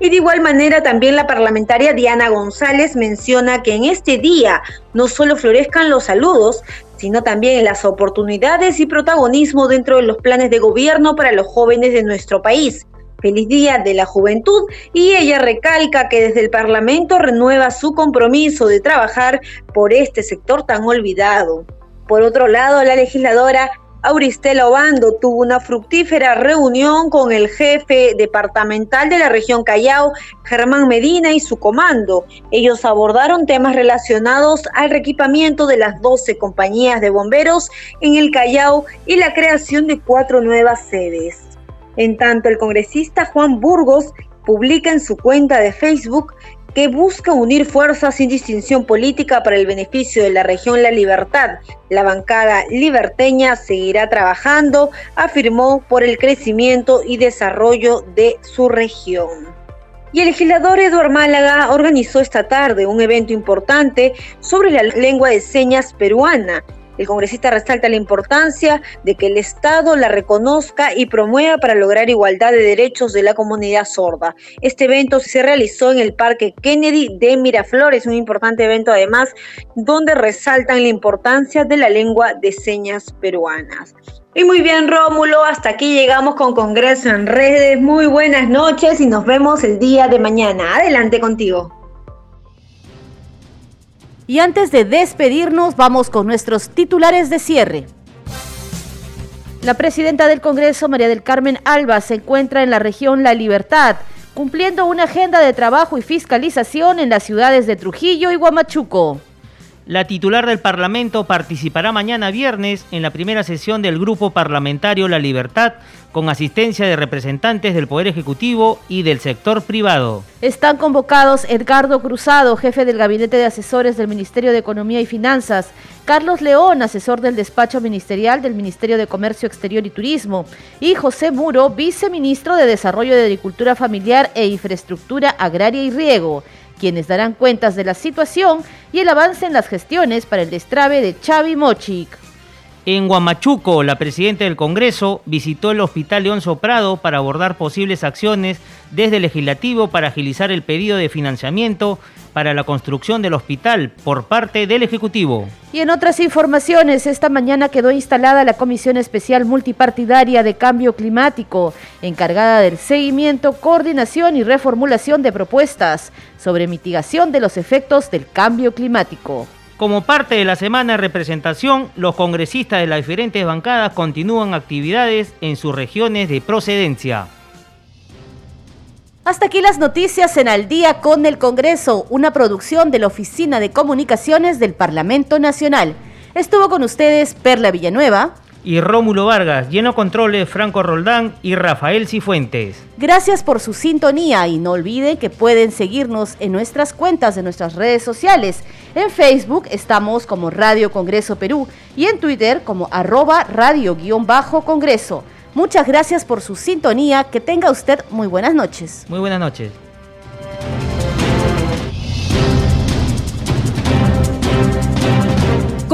Y de igual manera también la parlamentaria Diana González menciona que en este día no solo florezcan los saludos, sino también las oportunidades y protagonismo dentro de los planes de gobierno para los jóvenes de nuestro país. Feliz Día de la Juventud y ella recalca que desde el Parlamento renueva su compromiso de trabajar por este sector tan olvidado. Por otro lado, la legisladora Auristela Obando tuvo una fructífera reunión con el jefe departamental de la región Callao, Germán Medina, y su comando. Ellos abordaron temas relacionados al reequipamiento de las 12 compañías de bomberos en el Callao y la creación de cuatro nuevas sedes. En tanto, el congresista Juan Burgos publica en su cuenta de Facebook que busca unir fuerzas sin distinción política para el beneficio de la región La Libertad. La bancada liberteña seguirá trabajando, afirmó, por el crecimiento y desarrollo de su región. Y el legislador Eduard Málaga organizó esta tarde un evento importante sobre la lengua de señas peruana el congresista resalta la importancia de que el Estado la reconozca y promueva para lograr igualdad de derechos de la comunidad sorda. Este evento se realizó en el Parque Kennedy de Miraflores, un importante evento además donde resaltan la importancia de la lengua de señas peruanas. Y muy bien, Rómulo, hasta aquí llegamos con Congreso en redes. Muy buenas noches y nos vemos el día de mañana. Adelante contigo. Y antes de despedirnos, vamos con nuestros titulares de cierre. La presidenta del Congreso, María del Carmen Alba, se encuentra en la región La Libertad, cumpliendo una agenda de trabajo y fiscalización en las ciudades de Trujillo y Huamachuco. La titular del Parlamento participará mañana viernes en la primera sesión del Grupo Parlamentario La Libertad con asistencia de representantes del Poder Ejecutivo y del sector privado. Están convocados Edgardo Cruzado, jefe del Gabinete de Asesores del Ministerio de Economía y Finanzas, Carlos León, asesor del despacho ministerial del Ministerio de Comercio Exterior y Turismo, y José Muro, viceministro de Desarrollo de Agricultura Familiar e Infraestructura Agraria y Riego quienes darán cuentas de la situación y el avance en las gestiones para el destrave de Chavi Mochik. En Huamachuco, la presidenta del Congreso visitó el Hospital León Soprado para abordar posibles acciones desde el legislativo para agilizar el pedido de financiamiento para la construcción del hospital por parte del Ejecutivo. Y en otras informaciones, esta mañana quedó instalada la Comisión Especial Multipartidaria de Cambio Climático, encargada del seguimiento, coordinación y reformulación de propuestas sobre mitigación de los efectos del cambio climático. Como parte de la semana de representación, los congresistas de las diferentes bancadas continúan actividades en sus regiones de procedencia. Hasta aquí las noticias en Al día con el Congreso, una producción de la Oficina de Comunicaciones del Parlamento Nacional. Estuvo con ustedes Perla Villanueva y Rómulo Vargas, lleno controles Franco Roldán y Rafael Cifuentes. Gracias por su sintonía y no olviden que pueden seguirnos en nuestras cuentas de nuestras redes sociales. En Facebook estamos como Radio Congreso Perú y en Twitter como arroba radio-congreso. Muchas gracias por su sintonía, que tenga usted muy buenas noches. Muy buenas noches.